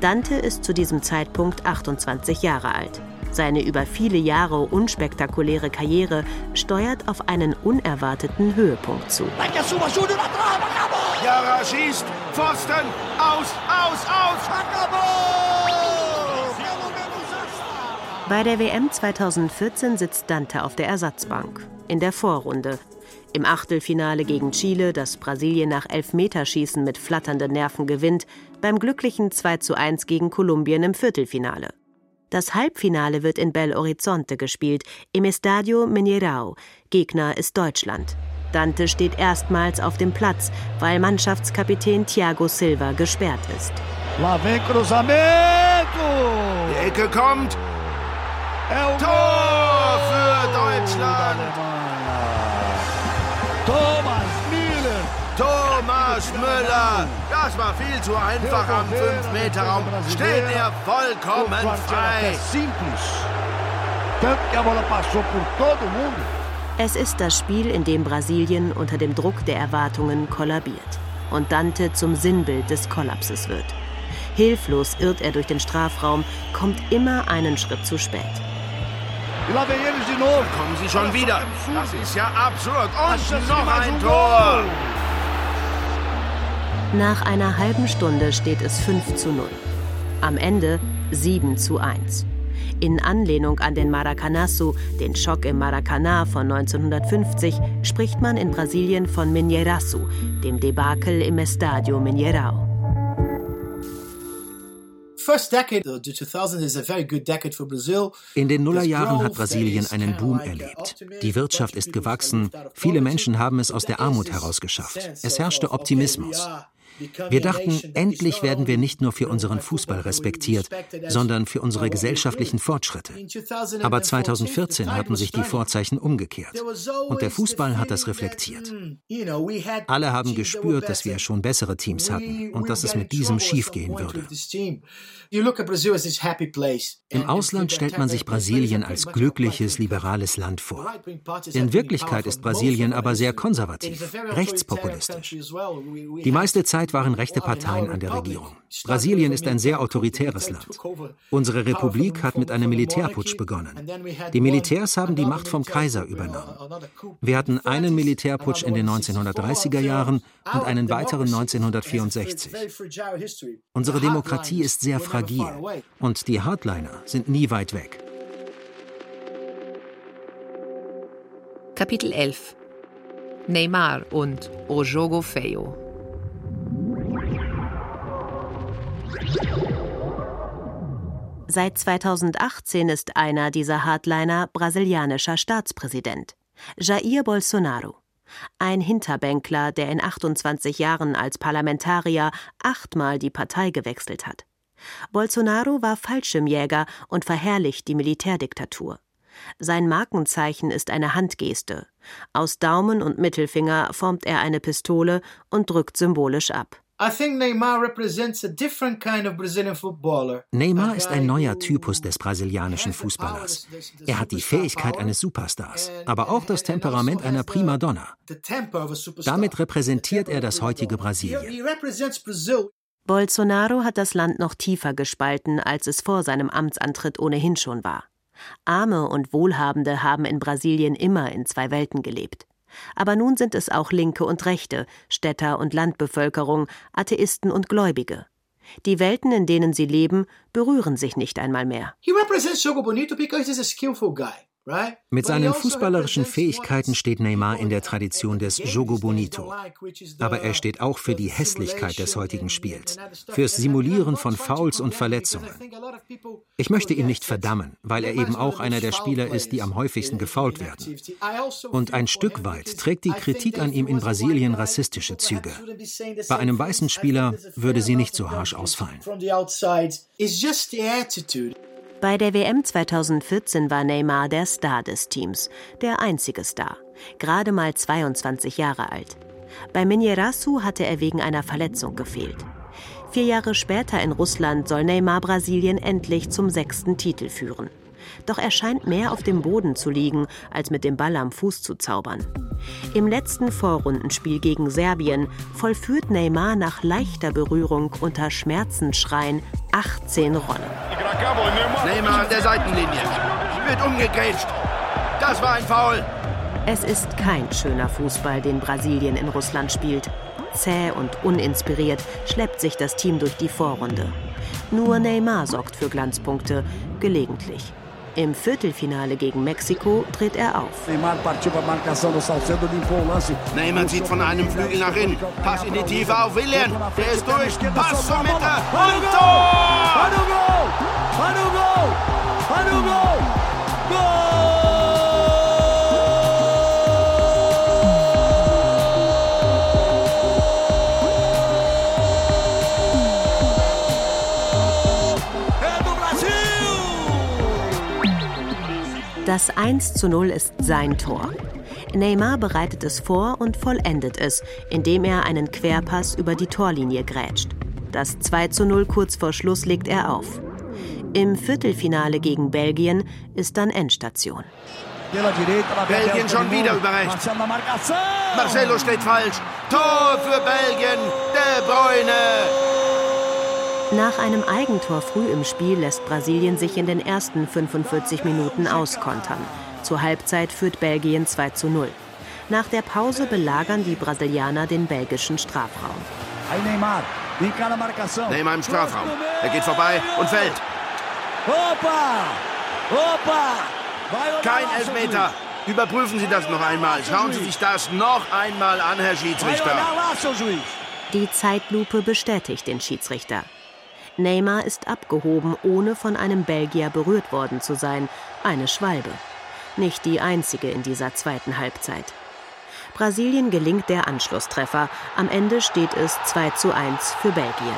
Dante ist zu diesem Zeitpunkt 28 Jahre alt. Seine über viele Jahre unspektakuläre Karriere steuert auf einen unerwarteten Höhepunkt zu. Jara schießt, Pfosten, aus, aus, aus! Bei der WM 2014 sitzt Dante auf der Ersatzbank. In der Vorrunde. Im Achtelfinale gegen Chile, das Brasilien nach Elfmeterschießen mit flatternden Nerven gewinnt, beim glücklichen 2:1 gegen Kolumbien im Viertelfinale. Das Halbfinale wird in Belo Horizonte gespielt, im Estadio Mineirão. Gegner ist Deutschland. Dante steht erstmals auf dem Platz, weil Mannschaftskapitän Thiago Silva gesperrt ist. La vem cruzamento! Die Ecke kommt, Tor für Deutschland! Thomas Müller! Das war viel zu einfach am 5-Meter-Raum. Steht er vollkommen frei. Es ist das Spiel, in dem Brasilien unter dem Druck der Erwartungen kollabiert und Dante zum Sinnbild des Kollapses wird. Hilflos irrt er durch den Strafraum, kommt immer einen Schritt zu spät. Da kommen sie schon wieder. Das ist ja absurd. Und noch ein Tor. Nach einer halben Stunde steht es 5 zu 0. Am Ende 7 zu 1. In Anlehnung an den Maracanazo, den Schock im Maracanã von 1950, spricht man in Brasilien von Mineiraço, dem Debakel im Estadio Mineirão. In den Nullerjahren hat Brasilien einen Boom erlebt. Die Wirtschaft ist gewachsen, viele Menschen haben es aus der Armut herausgeschafft. Es herrschte Optimismus. Wir dachten, endlich werden wir nicht nur für unseren Fußball respektiert, sondern für unsere gesellschaftlichen Fortschritte. Aber 2014 hatten sich die Vorzeichen umgekehrt. Und der Fußball hat das reflektiert. Alle haben gespürt, dass wir schon bessere Teams hatten und dass es mit diesem schiefgehen würde. Im Ausland stellt man sich Brasilien als glückliches, liberales Land vor. In Wirklichkeit ist Brasilien aber sehr konservativ, rechtspopulistisch. Die meiste Zeit waren rechte Parteien an der Regierung. Brasilien ist ein sehr autoritäres Land. Unsere Republik hat mit einem Militärputsch begonnen. Die Militärs haben die Macht vom Kaiser übernommen. Wir hatten einen Militärputsch in den 1930er Jahren und einen weiteren 1964. Unsere Demokratie ist sehr fragil und die Hardliner sind nie weit weg. Kapitel 11 Neymar und O Jogo Feio Seit 2018 ist einer dieser Hardliner brasilianischer Staatspräsident, Jair Bolsonaro. Ein Hinterbänkler, der in 28 Jahren als Parlamentarier achtmal die Partei gewechselt hat. Bolsonaro war Fallschirmjäger und verherrlicht die Militärdiktatur. Sein Markenzeichen ist eine Handgeste. Aus Daumen und Mittelfinger formt er eine Pistole und drückt symbolisch ab. Neymar ist ein neuer Typus des brasilianischen Fußballers. Er hat die Fähigkeit eines Superstars, aber auch das Temperament einer Primadonna. Damit repräsentiert er das heutige Brasilien. Bolsonaro hat das Land noch tiefer gespalten, als es vor seinem Amtsantritt ohnehin schon war. Arme und Wohlhabende haben in Brasilien immer in zwei Welten gelebt. Aber nun sind es auch Linke und Rechte, Städter und Landbevölkerung, Atheisten und Gläubige. Die Welten, in denen sie leben, berühren sich nicht einmal mehr. He represents Jogo Bonito because he's a skillful guy. Mit seinen also fußballerischen Fähigkeiten steht Neymar in der Tradition des Jogo Bonito. Aber er steht auch für die Hässlichkeit des heutigen Spiels, fürs Simulieren von Fouls und Verletzungen. Ich möchte ihn nicht verdammen, weil er eben auch einer der Spieler ist, die am häufigsten gefault werden. Also und ein Stück weit trägt die Kritik an ihm in Brasilien rassistische Züge. Bei einem weißen Spieler würde sie nicht so harsch ausfallen. Bei der WM 2014 war Neymar der Star des Teams, der einzige Star, gerade mal 22 Jahre alt. Bei Minerasu hatte er wegen einer Verletzung gefehlt. Vier Jahre später in Russland soll Neymar Brasilien endlich zum sechsten Titel führen. Doch er scheint mehr auf dem Boden zu liegen, als mit dem Ball am Fuß zu zaubern. Im letzten Vorrundenspiel gegen Serbien vollführt Neymar nach leichter Berührung unter Schmerzensschreien 18 Rollen. Neymar an der Seitenlinie. Wird umgegrätscht. Das war ein Foul. Es ist kein schöner Fußball, den Brasilien in Russland spielt. Zäh und uninspiriert schleppt sich das Team durch die Vorrunde. Nur Neymar sorgt für Glanzpunkte, gelegentlich. Im Viertelfinale gegen Mexiko tritt er auf. Neymar zieht von einem Flügel nach innen. Pass in die Tiefe auf William. Der ist durch. Pass zur Mitte. Und Tor! Hanugo! Hanugo! Hanugo! Goal! Das 1 zu 0 ist sein Tor. Neymar bereitet es vor und vollendet es, indem er einen Querpass über die Torlinie grätscht. Das 2 zu 0 kurz vor Schluss legt er auf. Im Viertelfinale gegen Belgien ist dann Endstation. Belgien schon wieder über rechts. Marcelo steht falsch. Tor für Belgien. De Bruyne. Nach einem Eigentor früh im Spiel lässt Brasilien sich in den ersten 45 Minuten auskontern. Zur Halbzeit führt Belgien 2 zu 0. Nach der Pause belagern die Brasilianer den belgischen Strafraum. Neymar. Neymar im Strafraum. Er geht vorbei und fällt. Opa! Opa! Kein Elfmeter. Überprüfen Sie das noch einmal. Schauen Sie sich das noch einmal an, Herr Schiedsrichter. Die Zeitlupe bestätigt den Schiedsrichter. Neymar ist abgehoben, ohne von einem Belgier berührt worden zu sein. Eine Schwalbe. Nicht die einzige in dieser zweiten Halbzeit. Brasilien gelingt der Anschlusstreffer. Am Ende steht es 2 zu 1 für Belgien.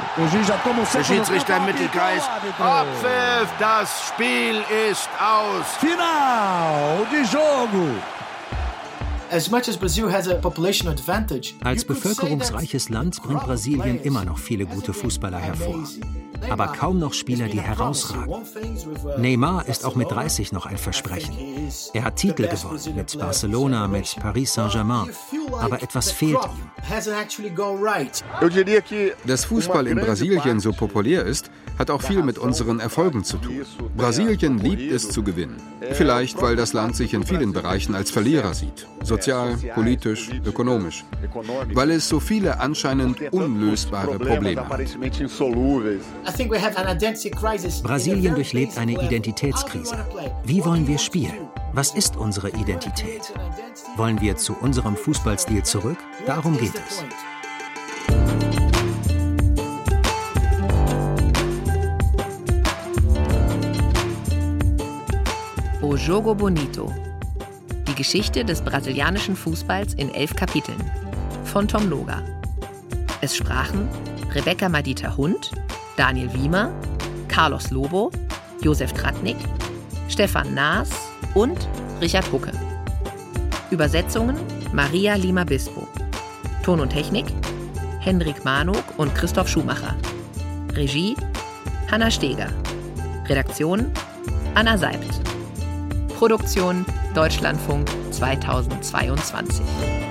Der Schiedsrichter im Mittelkreis. Abpfiff, das Spiel ist aus. Final de jogo. Als bevölkerungsreiches Land bringt Brasilien immer noch viele gute Fußballer hervor aber kaum noch Spieler, die herausragen. Neymar ist auch mit 30 noch ein Versprechen. Er hat Titel gewonnen mit Barcelona, mit Paris Saint-Germain, aber etwas fehlt ihm. Dass Fußball in Brasilien so populär ist, hat auch viel mit unseren Erfolgen zu tun. Brasilien liebt es zu gewinnen. Vielleicht, weil das Land sich in vielen Bereichen als Verlierer sieht. Sozial, politisch, ökonomisch. Weil es so viele anscheinend unlösbare Probleme hat. Brasilien durchlebt eine Identitätskrise. Wie wollen wir spielen? Was ist unsere Identität? Wollen wir zu unserem Fußballstil zurück? Darum geht es. Jogo Bonito. Die Geschichte des brasilianischen Fußballs in elf Kapiteln. Von Tom Noga. Es sprachen Rebecca Madita Hund, Daniel Wiemer, Carlos Lobo, Josef Tratnik, Stefan Naas und Richard Hucke. Übersetzungen Maria Lima Bispo. Ton und Technik Hendrik Manuk und Christoph Schumacher. Regie Hanna Steger. Redaktion Anna Seibt. Produktion Deutschlandfunk 2022.